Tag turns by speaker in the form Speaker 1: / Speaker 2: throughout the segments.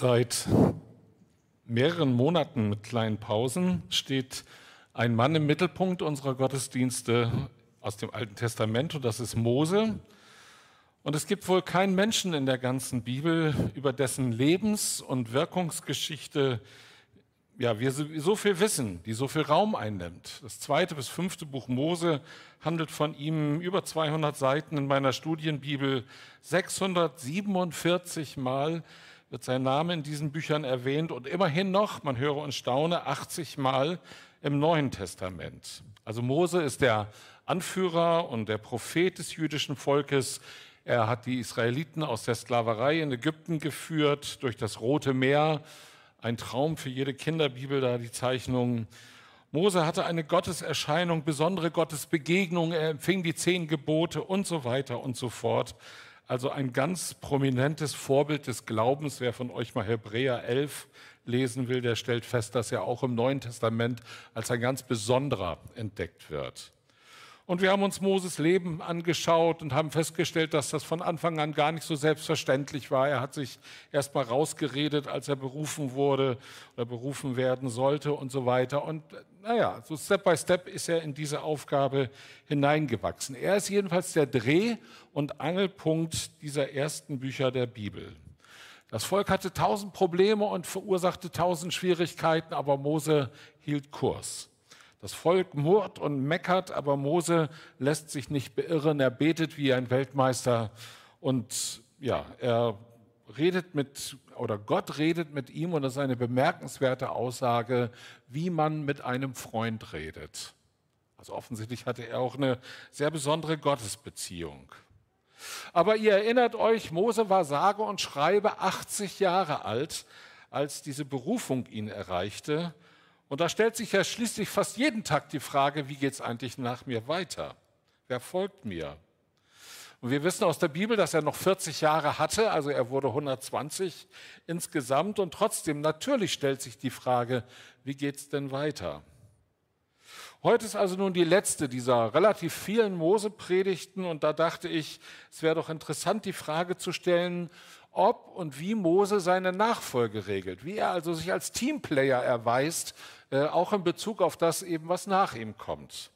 Speaker 1: Seit mehreren Monaten mit kleinen Pausen steht ein Mann im Mittelpunkt unserer Gottesdienste aus dem Alten Testament und das ist Mose. Und es gibt wohl keinen Menschen in der ganzen Bibel, über dessen Lebens- und Wirkungsgeschichte ja, wir so viel wissen, die so viel Raum einnimmt. Das zweite bis fünfte Buch Mose handelt von ihm über 200 Seiten in meiner Studienbibel. 647 Mal wird sein Name in diesen Büchern erwähnt und immerhin noch, man höre und staune, 80 Mal im Neuen Testament. Also Mose ist der Anführer und der Prophet des jüdischen Volkes. Er hat die Israeliten aus der Sklaverei in Ägypten geführt, durch das Rote Meer ein Traum für jede Kinderbibel, da die Zeichnungen. Mose hatte eine Gotteserscheinung, besondere Gottesbegegnung, er empfing die zehn Gebote und so weiter und so fort. Also ein ganz prominentes Vorbild des Glaubens. Wer von euch mal Hebräer 11 lesen will, der stellt fest, dass er auch im Neuen Testament als ein ganz besonderer entdeckt wird. Und wir haben uns Moses Leben angeschaut und haben festgestellt, dass das von Anfang an gar nicht so selbstverständlich war. Er hat sich erst mal rausgeredet, als er berufen wurde oder berufen werden sollte und so weiter. Und naja, so Step by Step ist er in diese Aufgabe hineingewachsen. Er ist jedenfalls der Dreh- und Angelpunkt dieser ersten Bücher der Bibel. Das Volk hatte tausend Probleme und verursachte tausend Schwierigkeiten, aber Mose hielt Kurs. Das Volk murrt und meckert, aber Mose lässt sich nicht beirren. Er betet wie ein Weltmeister und ja, er redet mit, oder Gott redet mit ihm und das ist eine bemerkenswerte Aussage, wie man mit einem Freund redet. Also offensichtlich hatte er auch eine sehr besondere Gottesbeziehung. Aber ihr erinnert euch, Mose war sage und schreibe 80 Jahre alt, als diese Berufung ihn erreichte. Und da stellt sich ja schließlich fast jeden Tag die Frage, wie geht es eigentlich nach mir weiter? Wer folgt mir? Und wir wissen aus der Bibel, dass er noch 40 Jahre hatte, also er wurde 120 insgesamt. Und trotzdem, natürlich stellt sich die Frage, wie geht es denn weiter? Heute ist also nun die letzte dieser relativ vielen Mose-Predigten und da dachte ich, es wäre doch interessant, die Frage zu stellen, ob und wie Mose seine Nachfolge regelt, wie er also sich als Teamplayer erweist auch in Bezug auf das eben, was nach ihm kommt.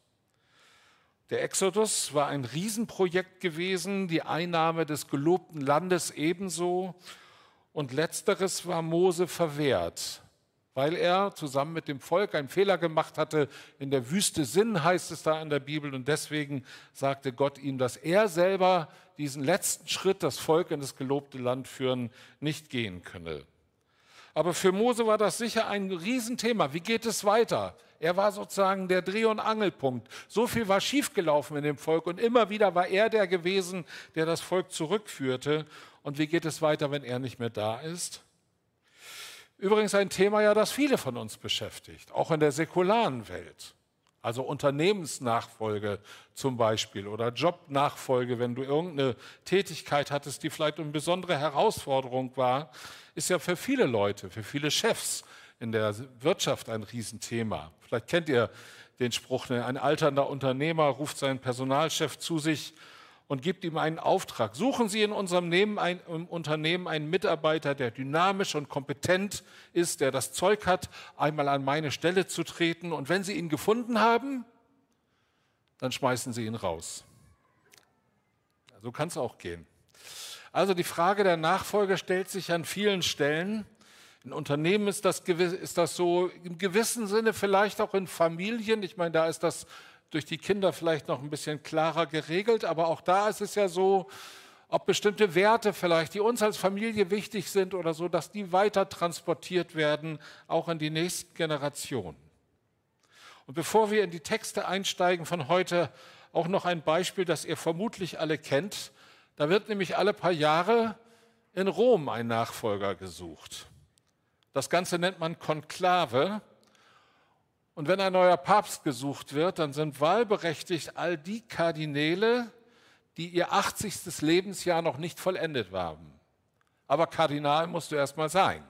Speaker 1: Der Exodus war ein Riesenprojekt gewesen, die Einnahme des gelobten Landes ebenso. Und letzteres war Mose verwehrt, weil er zusammen mit dem Volk einen Fehler gemacht hatte. In der Wüste Sinn heißt es da in der Bibel. Und deswegen sagte Gott ihm, dass er selber diesen letzten Schritt, das Volk in das gelobte Land führen, nicht gehen könne. Aber für Mose war das sicher ein Riesenthema. Wie geht es weiter? Er war sozusagen der Dreh- und Angelpunkt. So viel war schiefgelaufen in dem Volk und immer wieder war er der gewesen, der das Volk zurückführte. Und wie geht es weiter, wenn er nicht mehr da ist? Übrigens ein Thema ja, das viele von uns beschäftigt, auch in der säkularen Welt. Also Unternehmensnachfolge zum Beispiel oder Jobnachfolge, wenn du irgendeine Tätigkeit hattest, die vielleicht eine besondere Herausforderung war ist ja für viele Leute, für viele Chefs in der Wirtschaft ein Riesenthema. Vielleicht kennt ihr den Spruch, ne, ein alternder Unternehmer ruft seinen Personalchef zu sich und gibt ihm einen Auftrag. Suchen Sie in unserem Unternehmen einen Mitarbeiter, der dynamisch und kompetent ist, der das Zeug hat, einmal an meine Stelle zu treten. Und wenn Sie ihn gefunden haben, dann schmeißen Sie ihn raus. So kann es auch gehen. Also die Frage der Nachfolge stellt sich an vielen Stellen. In Unternehmen ist das, ist das so, im gewissen Sinne vielleicht auch in Familien. Ich meine, da ist das durch die Kinder vielleicht noch ein bisschen klarer geregelt, aber auch da ist es ja so, ob bestimmte Werte vielleicht, die uns als Familie wichtig sind oder so, dass die weiter transportiert werden, auch in die nächsten Generationen. Und bevor wir in die Texte einsteigen von heute, auch noch ein Beispiel, das ihr vermutlich alle kennt. Da wird nämlich alle paar Jahre in Rom ein Nachfolger gesucht. Das Ganze nennt man Konklave. Und wenn ein neuer Papst gesucht wird, dann sind wahlberechtigt all die Kardinäle, die ihr 80. Lebensjahr noch nicht vollendet haben. Aber Kardinal musst du erst mal sein.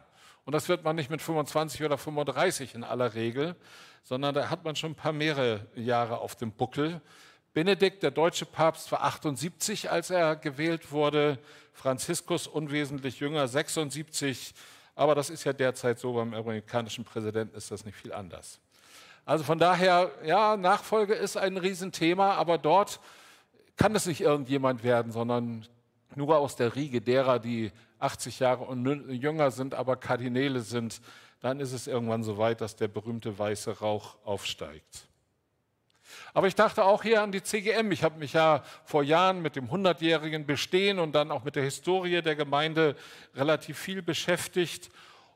Speaker 1: Und das wird man nicht mit 25 oder 35 in aller Regel, sondern da hat man schon ein paar mehrere Jahre auf dem Buckel. Benedikt, der deutsche Papst, war 78, als er gewählt wurde. Franziskus, unwesentlich jünger, 76. Aber das ist ja derzeit so, beim amerikanischen Präsidenten ist das nicht viel anders. Also von daher, ja, Nachfolge ist ein Riesenthema, aber dort kann es nicht irgendjemand werden, sondern nur aus der Riege derer, die 80 Jahre und jünger sind, aber Kardinäle sind, dann ist es irgendwann so weit, dass der berühmte weiße Rauch aufsteigt. Aber ich dachte auch hier an die CGM. Ich habe mich ja vor Jahren mit dem 100-jährigen Bestehen und dann auch mit der Historie der Gemeinde relativ viel beschäftigt.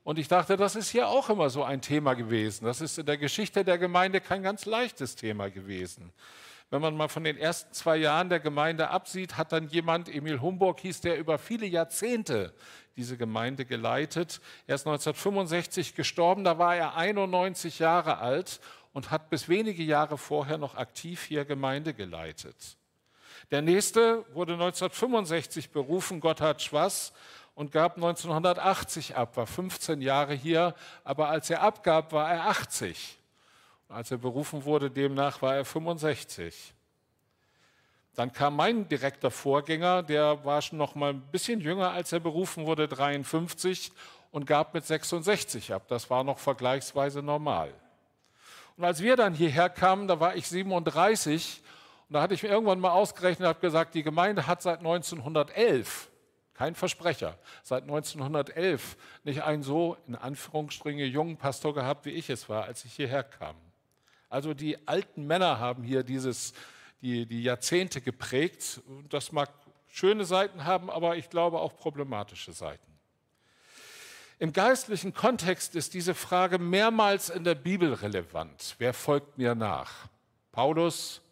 Speaker 1: Und ich dachte, das ist hier auch immer so ein Thema gewesen. Das ist in der Geschichte der Gemeinde kein ganz leichtes Thema gewesen. Wenn man mal von den ersten zwei Jahren der Gemeinde absieht, hat dann jemand, Emil Humburg hieß der, über viele Jahrzehnte diese Gemeinde geleitet. Er ist 1965 gestorben, da war er 91 Jahre alt und hat bis wenige Jahre vorher noch aktiv hier Gemeinde geleitet. Der nächste wurde 1965 berufen, Gotthard Schwass, und gab 1980 ab, war 15 Jahre hier, aber als er abgab, war er 80. Als er berufen wurde, demnach war er 65. Dann kam mein direkter Vorgänger, der war schon noch mal ein bisschen jünger, als er berufen wurde, 53 und gab mit 66 ab. Das war noch vergleichsweise normal. Und als wir dann hierher kamen, da war ich 37 und da hatte ich mir irgendwann mal ausgerechnet und habe gesagt, die Gemeinde hat seit 1911, kein Versprecher, seit 1911 nicht einen so, in Anführungsstrichen, jungen Pastor gehabt, wie ich es war, als ich hierher kam. Also die alten Männer haben hier dieses, die, die Jahrzehnte geprägt. Das mag schöne Seiten haben, aber ich glaube auch problematische Seiten. Im geistlichen Kontext ist diese Frage mehrmals in der Bibel relevant. Wer folgt mir nach? Paulus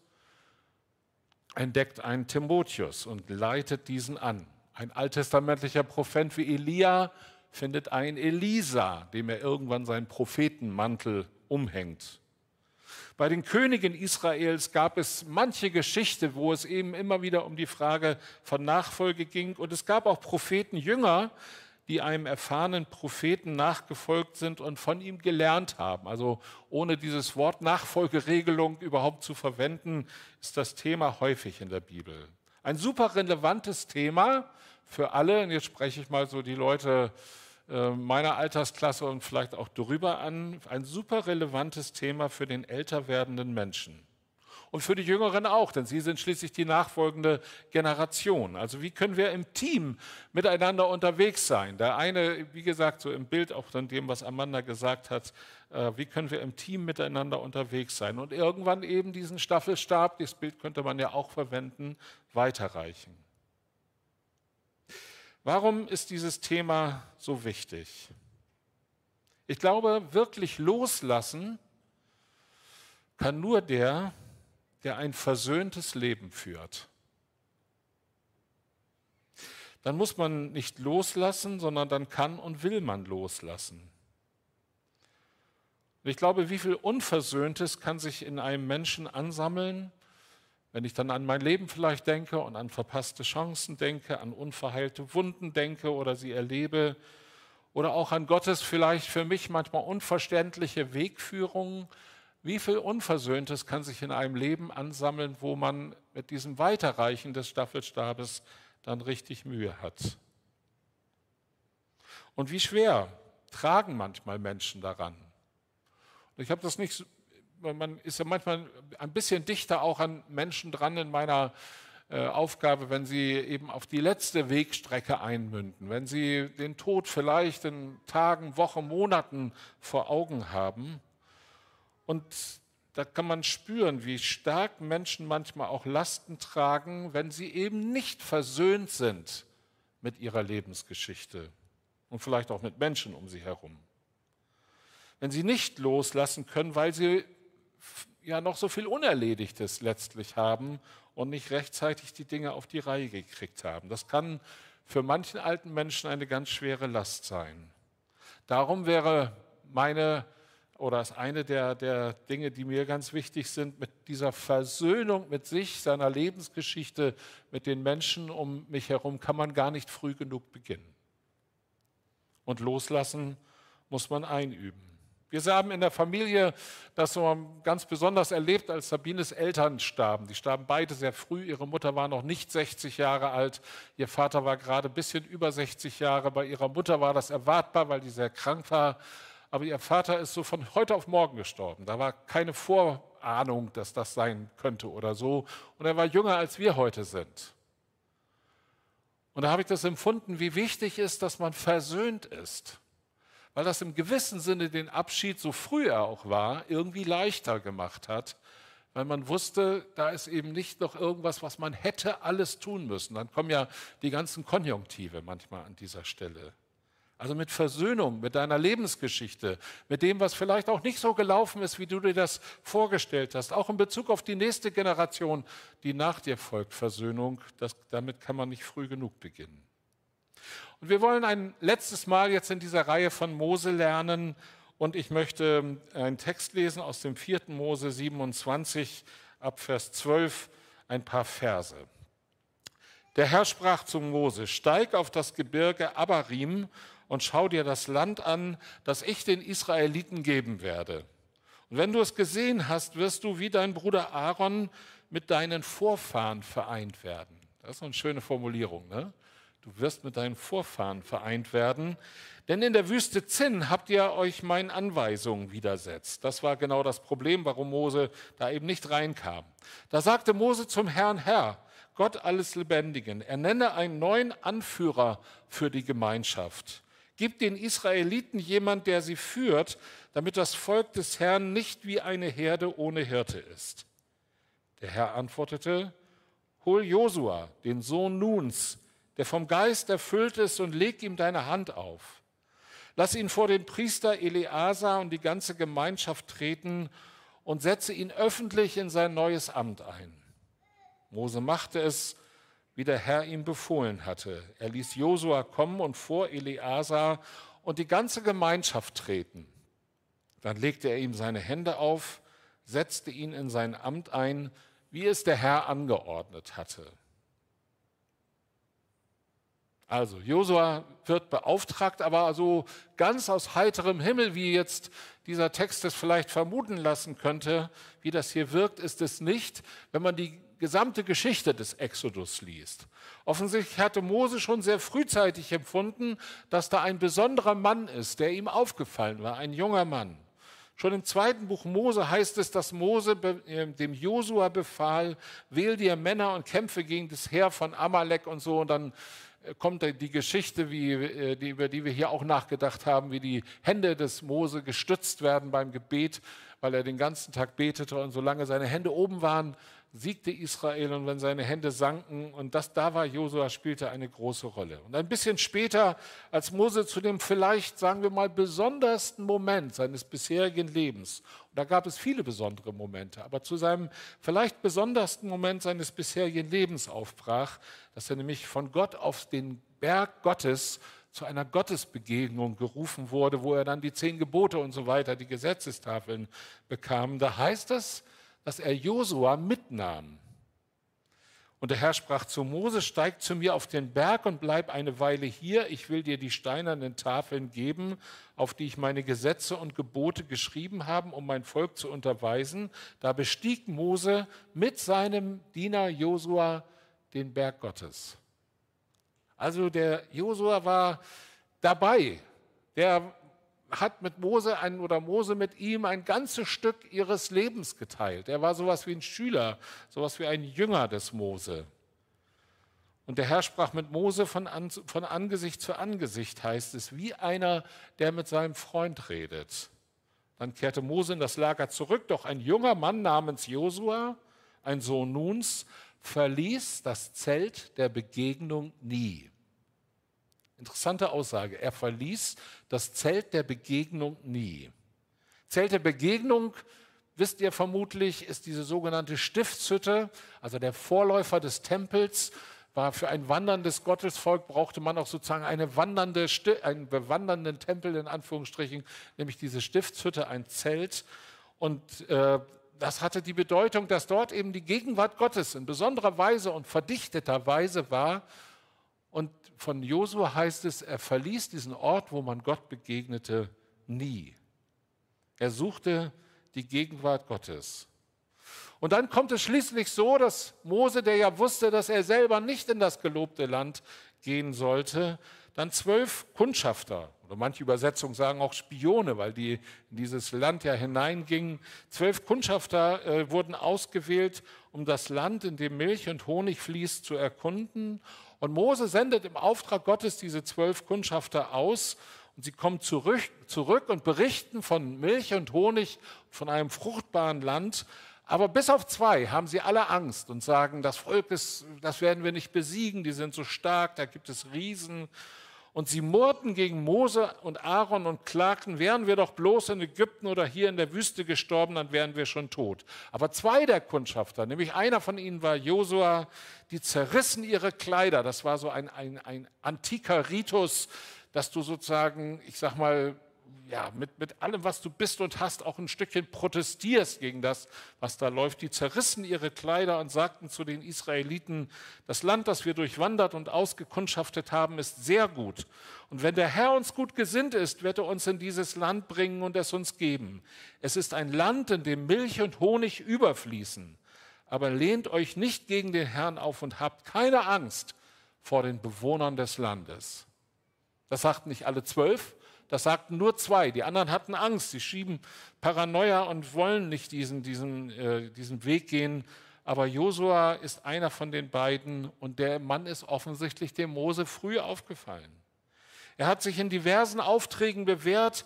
Speaker 1: entdeckt einen Timotheus und leitet diesen an. Ein alttestamentlicher Prophet wie Elia findet einen Elisa, dem er irgendwann seinen Prophetenmantel umhängt. Bei den Königen Israels gab es manche Geschichte, wo es eben immer wieder um die Frage von Nachfolge ging. Und es gab auch Prophetenjünger, die einem erfahrenen Propheten nachgefolgt sind und von ihm gelernt haben. Also ohne dieses Wort Nachfolgeregelung überhaupt zu verwenden, ist das Thema häufig in der Bibel. Ein super relevantes Thema für alle, und jetzt spreche ich mal so die Leute äh, meiner Altersklasse und vielleicht auch darüber an, ein super relevantes Thema für den älter werdenden Menschen und für die Jüngeren auch, denn sie sind schließlich die nachfolgende Generation. Also wie können wir im Team miteinander unterwegs sein? Der eine, wie gesagt, so im Bild auch von dem, was Amanda gesagt hat, wie können wir im Team miteinander unterwegs sein? Und irgendwann eben diesen Staffelstab, das Bild könnte man ja auch verwenden, weiterreichen. Warum ist dieses Thema so wichtig? Ich glaube, wirklich loslassen kann nur der, der ein versöhntes Leben führt. Dann muss man nicht loslassen, sondern dann kann und will man loslassen. Und ich glaube, wie viel Unversöhntes kann sich in einem Menschen ansammeln, wenn ich dann an mein Leben vielleicht denke und an verpasste Chancen denke, an unverheilte Wunden denke oder sie erlebe, oder auch an Gottes vielleicht für mich manchmal unverständliche Wegführungen, wie viel Unversöhntes kann sich in einem Leben ansammeln, wo man mit diesem Weiterreichen des Staffelstabes dann richtig Mühe hat? Und wie schwer tragen manchmal Menschen daran? Ich habe das nicht, man ist ja manchmal ein bisschen dichter auch an Menschen dran in meiner äh, Aufgabe, wenn sie eben auf die letzte Wegstrecke einmünden, wenn sie den Tod vielleicht in Tagen, Wochen, Monaten vor Augen haben und da kann man spüren, wie stark Menschen manchmal auch Lasten tragen, wenn sie eben nicht versöhnt sind mit ihrer Lebensgeschichte und vielleicht auch mit Menschen um sie herum. Wenn sie nicht loslassen können, weil sie ja noch so viel Unerledigtes letztlich haben und nicht rechtzeitig die Dinge auf die Reihe gekriegt haben. Das kann für manchen alten Menschen eine ganz schwere Last sein. Darum wäre meine oder ist eine der, der Dinge, die mir ganz wichtig sind, mit dieser Versöhnung mit sich, seiner Lebensgeschichte, mit den Menschen um mich herum, kann man gar nicht früh genug beginnen. Und loslassen muss man einüben. Wir haben in der Familie das so ganz besonders erlebt, als Sabines Eltern starben. Die starben beide sehr früh. Ihre Mutter war noch nicht 60 Jahre alt. Ihr Vater war gerade ein bisschen über 60 Jahre. Bei ihrer Mutter war das erwartbar, weil die sehr krank war. Aber ihr Vater ist so von heute auf morgen gestorben. Da war keine Vorahnung, dass das sein könnte oder so. Und er war jünger, als wir heute sind. Und da habe ich das empfunden, wie wichtig ist, dass man versöhnt ist weil das im gewissen Sinne den Abschied, so früh er auch war, irgendwie leichter gemacht hat, weil man wusste, da ist eben nicht noch irgendwas, was man hätte alles tun müssen. Dann kommen ja die ganzen Konjunktive manchmal an dieser Stelle. Also mit Versöhnung, mit deiner Lebensgeschichte, mit dem, was vielleicht auch nicht so gelaufen ist, wie du dir das vorgestellt hast. Auch in Bezug auf die nächste Generation, die nach dir folgt, Versöhnung, das, damit kann man nicht früh genug beginnen. Und wir wollen ein letztes Mal jetzt in dieser Reihe von Mose lernen. Und ich möchte einen Text lesen aus dem 4. Mose 27 ab Vers 12, ein paar Verse. Der Herr sprach zu Mose, steig auf das Gebirge Abarim und schau dir das Land an, das ich den Israeliten geben werde. Und wenn du es gesehen hast, wirst du wie dein Bruder Aaron mit deinen Vorfahren vereint werden. Das ist eine schöne Formulierung. Ne? Du wirst mit deinen Vorfahren vereint werden. Denn in der Wüste Zinn habt ihr euch meinen Anweisungen widersetzt. Das war genau das Problem, warum Mose da eben nicht reinkam. Da sagte Mose zum Herrn, Herr, Gott alles Lebendigen, er nenne einen neuen Anführer für die Gemeinschaft. Gib den Israeliten jemand, der sie führt, damit das Volk des Herrn nicht wie eine Herde ohne Hirte ist. Der Herr antwortete, hol Josua, den Sohn Nuns, der vom Geist erfüllt ist, und leg ihm deine Hand auf. Lass ihn vor den Priester Eleazar und die ganze Gemeinschaft treten und setze ihn öffentlich in sein neues Amt ein. Mose machte es, wie der Herr ihm befohlen hatte. Er ließ Josua kommen und vor Eleazar und die ganze Gemeinschaft treten. Dann legte er ihm seine Hände auf, setzte ihn in sein Amt ein, wie es der Herr angeordnet hatte. Also Josua wird beauftragt, aber so ganz aus heiterem Himmel, wie jetzt dieser Text es vielleicht vermuten lassen könnte, wie das hier wirkt, ist es nicht, wenn man die gesamte Geschichte des Exodus liest. Offensichtlich hatte Mose schon sehr frühzeitig empfunden, dass da ein besonderer Mann ist, der ihm aufgefallen war, ein junger Mann. Schon im zweiten Buch Mose heißt es, dass Mose äh, dem Josua befahl, wähl dir Männer und kämpfe gegen das Heer von Amalek und so. Und dann kommt die Geschichte, wie, äh, die, über die wir hier auch nachgedacht haben, wie die Hände des Mose gestützt werden beim Gebet, weil er den ganzen Tag betete und solange seine Hände oben waren, siegte Israel und wenn seine Hände sanken und das da war Josua spielte eine große Rolle. Und ein bisschen später, als Mose zu dem vielleicht, sagen wir mal, besondersten Moment seines bisherigen Lebens, und da gab es viele besondere Momente, aber zu seinem vielleicht besondersten Moment seines bisherigen Lebens aufbrach, dass er nämlich von Gott auf den Berg Gottes zu einer Gottesbegegnung gerufen wurde, wo er dann die zehn Gebote und so weiter, die Gesetzestafeln bekam. Da heißt es, dass er Josua mitnahm. Und der Herr sprach zu Mose, steig zu mir auf den Berg und bleib eine Weile hier. Ich will dir die steinernen Tafeln geben, auf die ich meine Gesetze und Gebote geschrieben habe, um mein Volk zu unterweisen. Da bestieg Mose mit seinem Diener Josua den Berg Gottes. Also der Josua war dabei. Der hat mit Mose ein, oder Mose mit ihm ein ganzes Stück ihres Lebens geteilt. Er war sowas wie ein Schüler, sowas wie ein Jünger des Mose. Und der Herr sprach mit Mose von, an, von Angesicht zu Angesicht, heißt es, wie einer, der mit seinem Freund redet. Dann kehrte Mose in das Lager zurück, doch ein junger Mann namens Josua, ein Sohn Nuns, verließ das Zelt der Begegnung nie. Interessante Aussage. Er verließ das Zelt der Begegnung nie. Zelt der Begegnung, wisst ihr vermutlich, ist diese sogenannte Stiftshütte, also der Vorläufer des Tempels. War für ein wanderndes Gottesvolk brauchte man auch sozusagen eine wandernde, einen bewandernden Tempel in Anführungsstrichen, nämlich diese Stiftshütte, ein Zelt. Und äh, das hatte die Bedeutung, dass dort eben die Gegenwart Gottes in besonderer Weise und verdichteter Weise war und von Josua heißt es, er verließ diesen Ort, wo man Gott begegnete, nie. Er suchte die Gegenwart Gottes. Und dann kommt es schließlich so, dass Mose, der ja wusste, dass er selber nicht in das gelobte Land gehen sollte, dann zwölf Kundschafter, oder manche Übersetzungen sagen auch Spione, weil die in dieses Land ja hineingingen. Zwölf Kundschafter äh, wurden ausgewählt, um das Land, in dem Milch und Honig fließt, zu erkunden. Und Mose sendet im Auftrag Gottes diese zwölf Kundschafter aus. Und sie kommen zurück, zurück und berichten von Milch und Honig, von einem fruchtbaren Land. Aber bis auf zwei haben sie alle Angst und sagen, das Volk ist, das werden wir nicht besiegen, die sind so stark, da gibt es Riesen. Und sie murrten gegen Mose und Aaron und klagten, wären wir doch bloß in Ägypten oder hier in der Wüste gestorben, dann wären wir schon tot. Aber zwei der Kundschafter, nämlich einer von ihnen war Josua, die zerrissen ihre Kleider. Das war so ein, ein, ein antiker Ritus, dass du sozusagen, ich sag mal, ja, mit, mit allem, was du bist und hast, auch ein Stückchen protestierst gegen das, was da läuft. Die zerrissen ihre Kleider und sagten zu den Israeliten, das Land, das wir durchwandert und ausgekundschaftet haben, ist sehr gut. Und wenn der Herr uns gut gesinnt ist, wird er uns in dieses Land bringen und es uns geben. Es ist ein Land, in dem Milch und Honig überfließen. Aber lehnt euch nicht gegen den Herrn auf und habt keine Angst vor den Bewohnern des Landes. Das sagten nicht alle zwölf, das sagten nur zwei. Die anderen hatten Angst. Sie schieben Paranoia und wollen nicht diesen, diesen, äh, diesen Weg gehen. Aber Josua ist einer von den beiden und der Mann ist offensichtlich dem Mose früh aufgefallen. Er hat sich in diversen Aufträgen bewährt.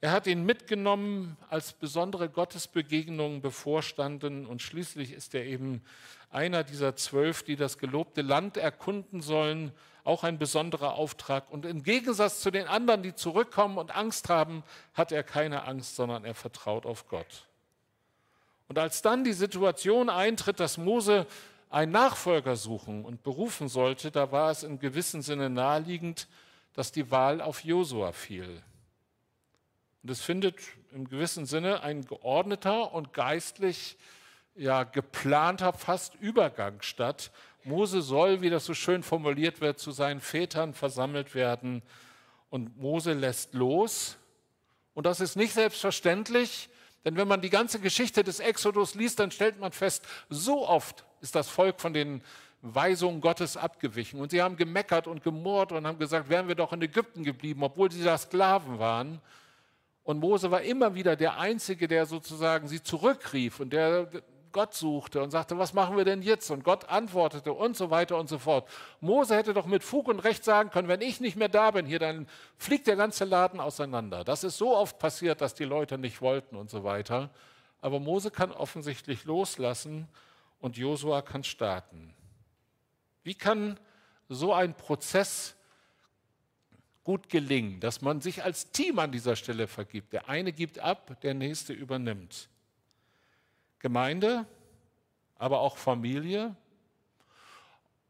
Speaker 1: Er hat ihn mitgenommen, als besondere Gottesbegegnungen bevorstanden und schließlich ist er eben einer dieser zwölf, die das gelobte Land erkunden sollen auch ein besonderer Auftrag. Und im Gegensatz zu den anderen, die zurückkommen und Angst haben, hat er keine Angst, sondern er vertraut auf Gott. Und als dann die Situation eintritt, dass Mose einen Nachfolger suchen und berufen sollte, da war es in gewissem Sinne naheliegend, dass die Wahl auf Josua fiel. Und es findet im gewissen Sinne ein geordneter und geistlich ja, geplanter fast Übergang statt Mose soll, wie das so schön formuliert wird, zu seinen Vätern versammelt werden. Und Mose lässt los. Und das ist nicht selbstverständlich, denn wenn man die ganze Geschichte des Exodus liest, dann stellt man fest, so oft ist das Volk von den Weisungen Gottes abgewichen. Und sie haben gemeckert und gemurrt und haben gesagt, wären wir doch in Ägypten geblieben, obwohl sie da Sklaven waren. Und Mose war immer wieder der Einzige, der sozusagen sie zurückrief und der Gott suchte und sagte, was machen wir denn jetzt? Und Gott antwortete und so weiter und so fort. Mose hätte doch mit Fug und Recht sagen können, wenn ich nicht mehr da bin hier, dann fliegt der ganze Laden auseinander. Das ist so oft passiert, dass die Leute nicht wollten und so weiter. Aber Mose kann offensichtlich loslassen und Josua kann starten. Wie kann so ein Prozess gut gelingen, dass man sich als Team an dieser Stelle vergibt? Der eine gibt ab, der nächste übernimmt. Gemeinde, aber auch Familie,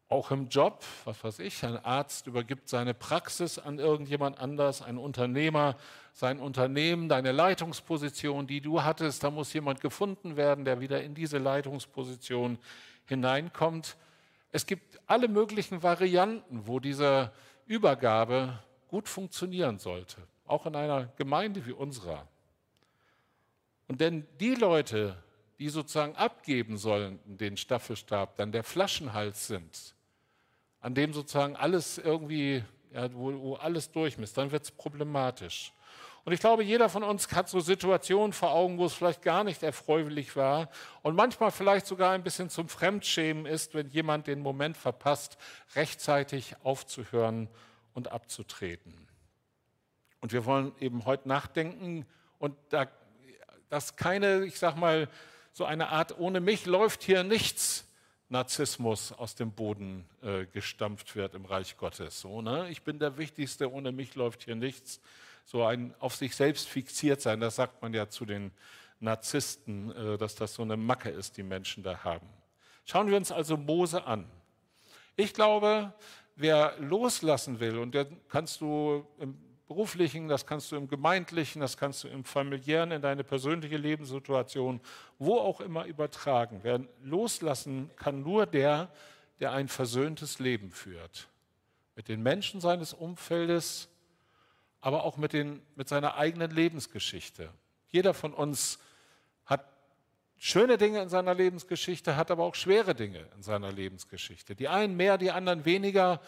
Speaker 1: auch im Job, was weiß ich, ein Arzt übergibt seine Praxis an irgendjemand anders, ein Unternehmer sein Unternehmen, deine Leitungsposition, die du hattest, da muss jemand gefunden werden, der wieder in diese Leitungsposition hineinkommt. Es gibt alle möglichen Varianten, wo diese Übergabe gut funktionieren sollte, auch in einer Gemeinde wie unserer. Und denn die Leute, die sozusagen abgeben sollen, den Staffelstab, dann der Flaschenhals sind, an dem sozusagen alles irgendwie, ja, wo, wo alles durchmisst, dann wird es problematisch. Und ich glaube, jeder von uns hat so Situationen vor Augen, wo es vielleicht gar nicht erfreulich war und manchmal vielleicht sogar ein bisschen zum Fremdschämen ist, wenn jemand den Moment verpasst, rechtzeitig aufzuhören und abzutreten. Und wir wollen eben heute nachdenken und da, dass keine, ich sag mal, so eine Art, ohne mich läuft hier nichts, Narzissmus aus dem Boden äh, gestampft wird im Reich Gottes. So, ne? Ich bin der Wichtigste, ohne mich läuft hier nichts. So ein auf sich selbst fixiert sein, das sagt man ja zu den Narzissten, äh, dass das so eine Macke ist, die Menschen da haben. Schauen wir uns also Mose an. Ich glaube, wer loslassen will, und da kannst du im beruflichen, das kannst du im gemeindlichen, das kannst du im familiären, in deine persönliche Lebenssituation, wo auch immer übertragen. Wer loslassen kann nur der, der ein versöhntes Leben führt. Mit den Menschen seines Umfeldes, aber auch mit, den, mit seiner eigenen Lebensgeschichte. Jeder von uns hat schöne Dinge in seiner Lebensgeschichte, hat aber auch schwere Dinge in seiner Lebensgeschichte. Die einen mehr, die anderen weniger.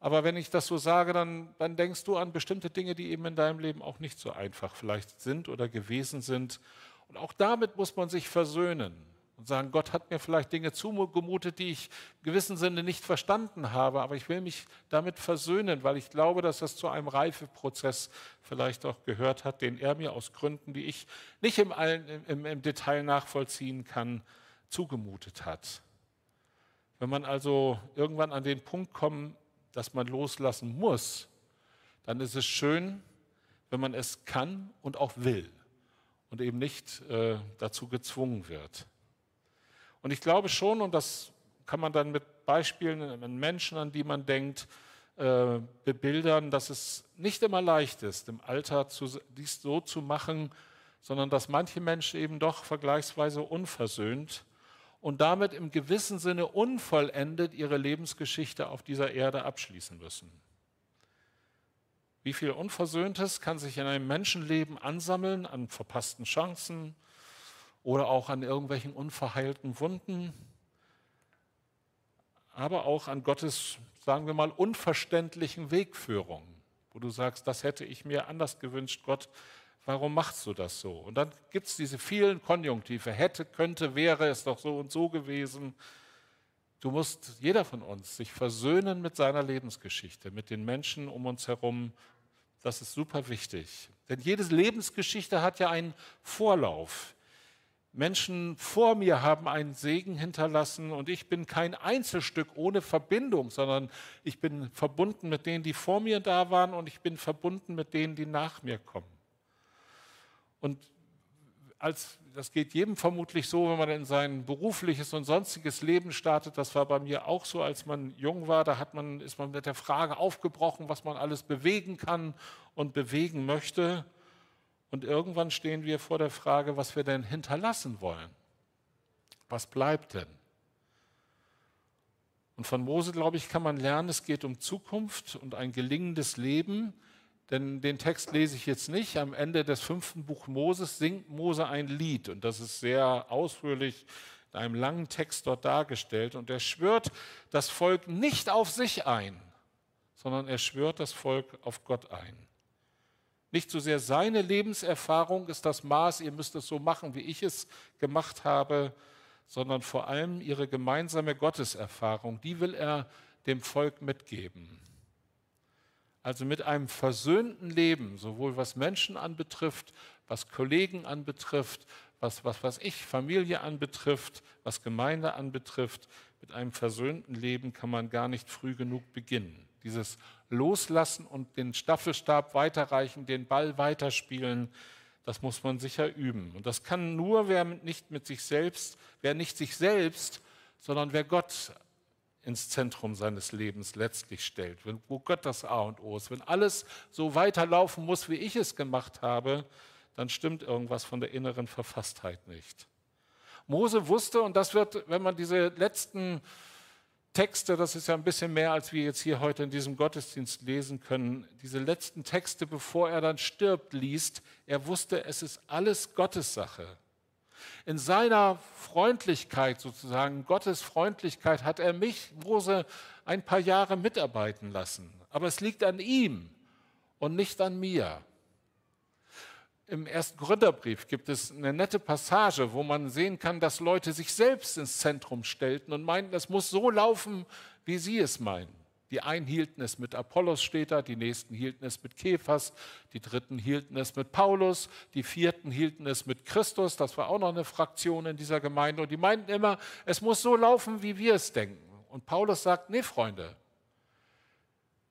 Speaker 1: Aber wenn ich das so sage, dann, dann denkst du an bestimmte Dinge, die eben in deinem Leben auch nicht so einfach vielleicht sind oder gewesen sind. Und auch damit muss man sich versöhnen und sagen, Gott hat mir vielleicht Dinge zugemutet, die ich in gewissem Sinne nicht verstanden habe, aber ich will mich damit versöhnen, weil ich glaube, dass das zu einem Reifeprozess vielleicht auch gehört hat, den er mir aus Gründen, die ich nicht im, im, im Detail nachvollziehen kann, zugemutet hat. Wenn man also irgendwann an den Punkt kommt, dass man loslassen muss, dann ist es schön, wenn man es kann und auch will und eben nicht äh, dazu gezwungen wird. Und ich glaube schon, und das kann man dann mit Beispielen an Menschen, an die man denkt, äh, bebildern, dass es nicht immer leicht ist, im Alter zu, dies so zu machen, sondern dass manche Menschen eben doch vergleichsweise unversöhnt und damit im gewissen Sinne unvollendet ihre Lebensgeschichte auf dieser Erde abschließen müssen. Wie viel Unversöhntes kann sich in einem Menschenleben ansammeln an verpassten Chancen oder auch an irgendwelchen unverheilten Wunden, aber auch an Gottes, sagen wir mal, unverständlichen Wegführungen, wo du sagst, das hätte ich mir anders gewünscht, Gott, Warum machst du das so? Und dann gibt es diese vielen Konjunktive. Hätte, könnte, wäre es doch so und so gewesen. Du musst, jeder von uns, sich versöhnen mit seiner Lebensgeschichte, mit den Menschen um uns herum. Das ist super wichtig. Denn jede Lebensgeschichte hat ja einen Vorlauf. Menschen vor mir haben einen Segen hinterlassen und ich bin kein Einzelstück ohne Verbindung, sondern ich bin verbunden mit denen, die vor mir da waren und ich bin verbunden mit denen, die nach mir kommen. Und als, das geht jedem vermutlich so, wenn man in sein berufliches und sonstiges Leben startet. Das war bei mir auch so, als man jung war. Da hat man, ist man mit der Frage aufgebrochen, was man alles bewegen kann und bewegen möchte. Und irgendwann stehen wir vor der Frage, was wir denn hinterlassen wollen. Was bleibt denn? Und von Mose, glaube ich, kann man lernen, es geht um Zukunft und ein gelingendes Leben denn den Text lese ich jetzt nicht. Am Ende des fünften Buch Moses singt Mose ein Lied und das ist sehr ausführlich in einem langen Text dort dargestellt. Und er schwört das Volk nicht auf sich ein, sondern er schwört das Volk auf Gott ein. Nicht so sehr seine Lebenserfahrung ist das Maß, ihr müsst es so machen, wie ich es gemacht habe, sondern vor allem ihre gemeinsame Gotteserfahrung, die will er dem Volk mitgeben. Also mit einem versöhnten Leben, sowohl was Menschen anbetrifft, was Kollegen anbetrifft, was, was, was ich, Familie anbetrifft, was Gemeinde anbetrifft, mit einem versöhnten Leben kann man gar nicht früh genug beginnen. Dieses Loslassen und den Staffelstab weiterreichen, den Ball weiterspielen, das muss man sicher üben. Und das kann nur, wer nicht mit sich selbst, wer nicht sich selbst, sondern wer Gott ins Zentrum seines Lebens letztlich stellt, wo Gott das A und O ist. Wenn alles so weiterlaufen muss, wie ich es gemacht habe, dann stimmt irgendwas von der inneren Verfasstheit nicht. Mose wusste, und das wird, wenn man diese letzten Texte, das ist ja ein bisschen mehr, als wir jetzt hier heute in diesem Gottesdienst lesen können, diese letzten Texte, bevor er dann stirbt, liest, er wusste, es ist alles Gottes Sache. In seiner Freundlichkeit sozusagen, Gottes Freundlichkeit, hat er mich, Mose, ein paar Jahre mitarbeiten lassen. Aber es liegt an ihm und nicht an mir. Im ersten Gründerbrief gibt es eine nette Passage, wo man sehen kann, dass Leute sich selbst ins Zentrum stellten und meinten, es muss so laufen, wie sie es meinen. Die einen hielten es mit Apollos, steht da, die nächsten hielten es mit Kephas, die dritten hielten es mit Paulus, die vierten hielten es mit Christus, das war auch noch eine Fraktion in dieser Gemeinde. Und die meinten immer, es muss so laufen, wie wir es denken. Und Paulus sagt, nee, Freunde,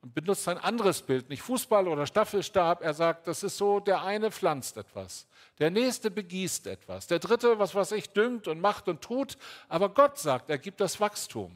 Speaker 1: und benutzt ein anderes Bild, nicht Fußball oder Staffelstab. Er sagt, das ist so, der eine pflanzt etwas, der nächste begießt etwas, der dritte, was weiß ich, düngt und macht und tut. Aber Gott sagt, er gibt das Wachstum.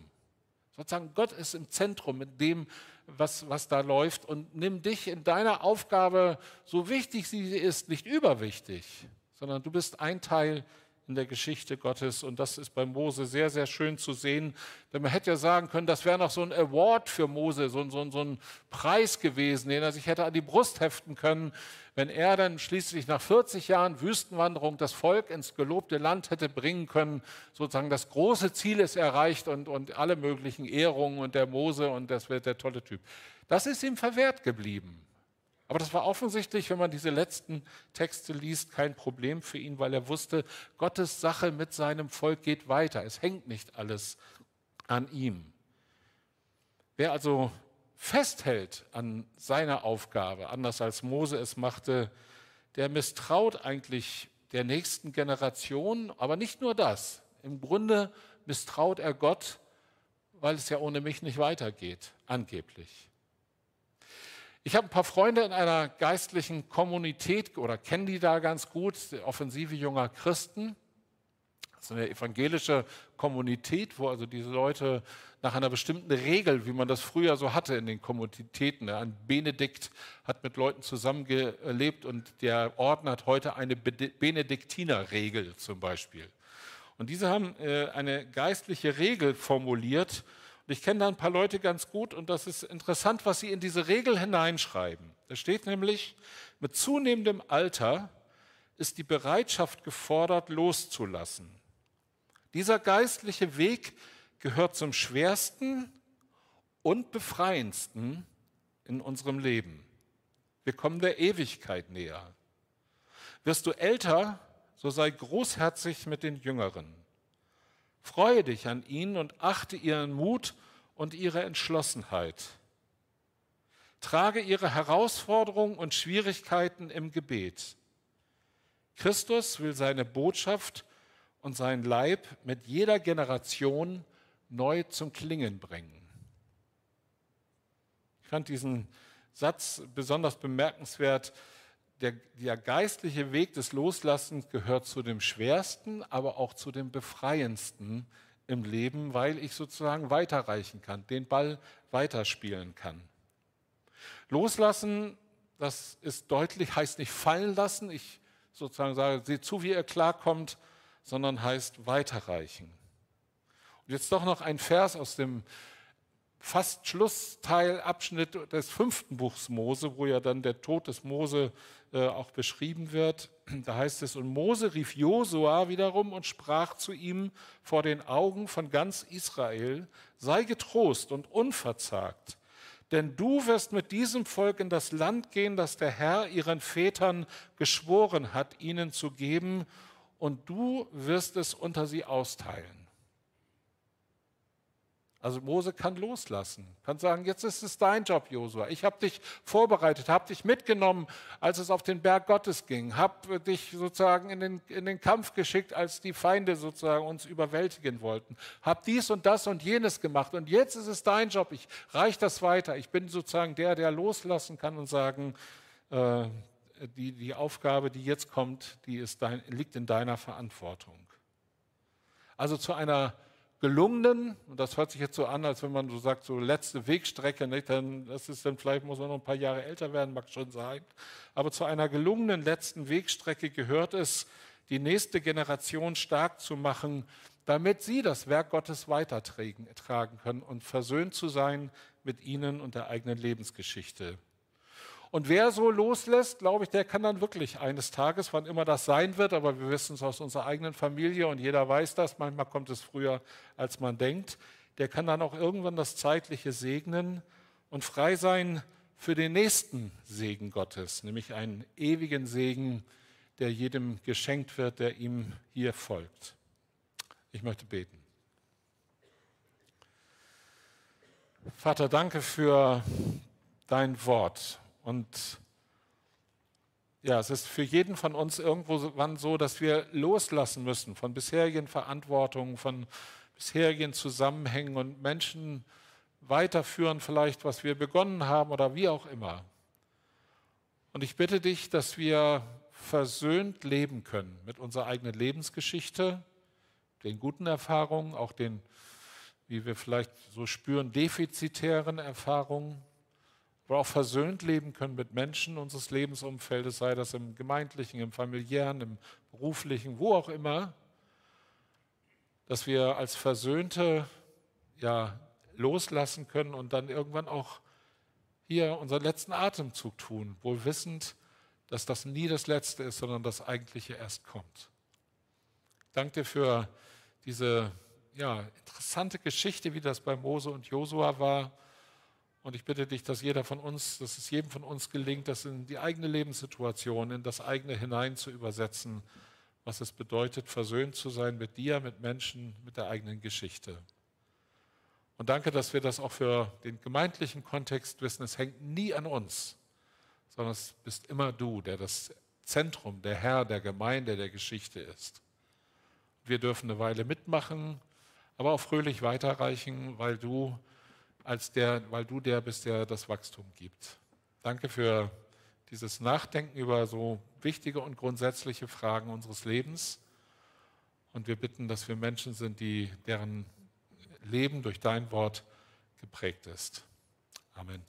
Speaker 1: Sozusagen Gott ist im Zentrum mit dem, was, was da läuft. Und nimm dich in deiner Aufgabe, so wichtig sie ist, nicht überwichtig, sondern du bist ein Teil in der Geschichte Gottes. Und das ist bei Mose sehr, sehr schön zu sehen. Denn man hätte ja sagen können, das wäre noch so ein Award für Mose, so, so, so ein Preis gewesen, den er sich hätte an die Brust heften können, wenn er dann schließlich nach 40 Jahren Wüstenwanderung das Volk ins gelobte Land hätte bringen können. Sozusagen das große Ziel ist erreicht und, und alle möglichen Ehrungen und der Mose und das wird der tolle Typ. Das ist ihm verwehrt geblieben. Aber das war offensichtlich, wenn man diese letzten Texte liest, kein Problem für ihn, weil er wusste, Gottes Sache mit seinem Volk geht weiter. Es hängt nicht alles an ihm. Wer also festhält an seiner Aufgabe, anders als Mose es machte, der misstraut eigentlich der nächsten Generation, aber nicht nur das. Im Grunde misstraut er Gott, weil es ja ohne mich nicht weitergeht, angeblich. Ich habe ein paar Freunde in einer geistlichen Kommunität oder kenne die da ganz gut, offensive junger Christen. Das ist eine evangelische Kommunität, wo also diese Leute nach einer bestimmten Regel, wie man das früher so hatte in den Kommunitäten, ein Benedikt hat mit Leuten zusammengelebt und der Orden hat heute eine Benediktinerregel zum Beispiel. Und diese haben äh, eine geistliche Regel formuliert, und ich kenne da ein paar Leute ganz gut und das ist interessant, was sie in diese Regel hineinschreiben. Da steht nämlich, mit zunehmendem Alter ist die Bereitschaft gefordert, loszulassen. Dieser geistliche Weg gehört zum schwersten und befreiendsten in unserem Leben. Wir kommen der Ewigkeit näher. Wirst du älter, so sei großherzig mit den Jüngeren. Freue dich an ihnen und achte ihren Mut und ihre Entschlossenheit. Trage ihre Herausforderungen und Schwierigkeiten im Gebet. Christus will seine Botschaft und sein Leib mit jeder Generation neu zum Klingen bringen. Ich fand diesen Satz besonders bemerkenswert, der, der geistliche Weg des Loslassens gehört zu dem schwersten, aber auch zu dem befreiendsten im Leben, weil ich sozusagen weiterreichen kann, den Ball weiterspielen kann. Loslassen, das ist deutlich, heißt nicht fallen lassen, ich sozusagen sage, seht zu, wie ihr klarkommt, sondern heißt weiterreichen. Und jetzt doch noch ein Vers aus dem fast Schlussteilabschnitt des fünften Buchs Mose, wo ja dann der Tod des Mose äh, auch beschrieben wird. Da heißt es, und Mose rief Josua wiederum und sprach zu ihm vor den Augen von ganz Israel, sei getrost und unverzagt, denn du wirst mit diesem Volk in das Land gehen, das der Herr ihren Vätern geschworen hat, ihnen zu geben, und du wirst es unter sie austeilen. Also Mose kann loslassen, kann sagen, jetzt ist es dein Job, Josua. Ich habe dich vorbereitet, habe dich mitgenommen, als es auf den Berg Gottes ging, habe dich sozusagen in den, in den Kampf geschickt, als die Feinde sozusagen uns überwältigen wollten. Habe dies und das und jenes gemacht und jetzt ist es dein Job. Ich reiche das weiter. Ich bin sozusagen der, der loslassen kann und sagen, äh, die, die Aufgabe, die jetzt kommt, die ist dein, liegt in deiner Verantwortung. Also zu einer gelungenen, und das hört sich jetzt so an, als wenn man so sagt, so letzte Wegstrecke, nicht? Dann, das ist dann vielleicht, muss man noch ein paar Jahre älter werden, mag schon sein. Aber zu einer gelungenen letzten Wegstrecke gehört es, die nächste Generation stark zu machen, damit sie das Werk Gottes weitertragen können und versöhnt zu sein mit ihnen und der eigenen Lebensgeschichte. Und wer so loslässt, glaube ich, der kann dann wirklich eines Tages, wann immer das sein wird, aber wir wissen es aus unserer eigenen Familie und jeder weiß das, manchmal kommt es früher, als man denkt, der kann dann auch irgendwann das Zeitliche segnen und frei sein für den nächsten Segen Gottes, nämlich einen ewigen Segen, der jedem geschenkt wird, der ihm hier folgt. Ich möchte beten. Vater, danke für dein Wort. Und ja, es ist für jeden von uns irgendwann so, dass wir loslassen müssen von bisherigen Verantwortungen, von bisherigen Zusammenhängen und Menschen weiterführen vielleicht, was wir begonnen haben oder wie auch immer. Und ich bitte dich, dass wir versöhnt leben können mit unserer eigenen Lebensgeschichte, den guten Erfahrungen, auch den, wie wir vielleicht so spüren, defizitären Erfahrungen wir auch versöhnt leben können mit Menschen unseres Lebensumfeldes, sei das im gemeindlichen, im familiären, im beruflichen, wo auch immer. dass wir als Versöhnte ja loslassen können und dann irgendwann auch hier unseren letzten Atemzug tun, wohl wissend, dass das nie das Letzte ist, sondern das Eigentliche erst kommt. Danke dir für diese ja, interessante Geschichte, wie das bei Mose und Josua war. Und ich bitte dich, dass jeder von uns, dass es jedem von uns gelingt, das in die eigene Lebenssituation, in das eigene hinein zu übersetzen, was es bedeutet, versöhnt zu sein mit dir, mit Menschen, mit der eigenen Geschichte. Und danke, dass wir das auch für den gemeindlichen Kontext wissen. Es hängt nie an uns, sondern es bist immer du, der das Zentrum, der Herr der Gemeinde, der Geschichte ist. Wir dürfen eine Weile mitmachen, aber auch fröhlich weiterreichen, weil du als der, weil du der bist, der das Wachstum gibt. Danke für dieses Nachdenken über so wichtige und grundsätzliche Fragen unseres Lebens. Und wir bitten, dass wir Menschen sind, die, deren Leben durch dein Wort geprägt ist. Amen.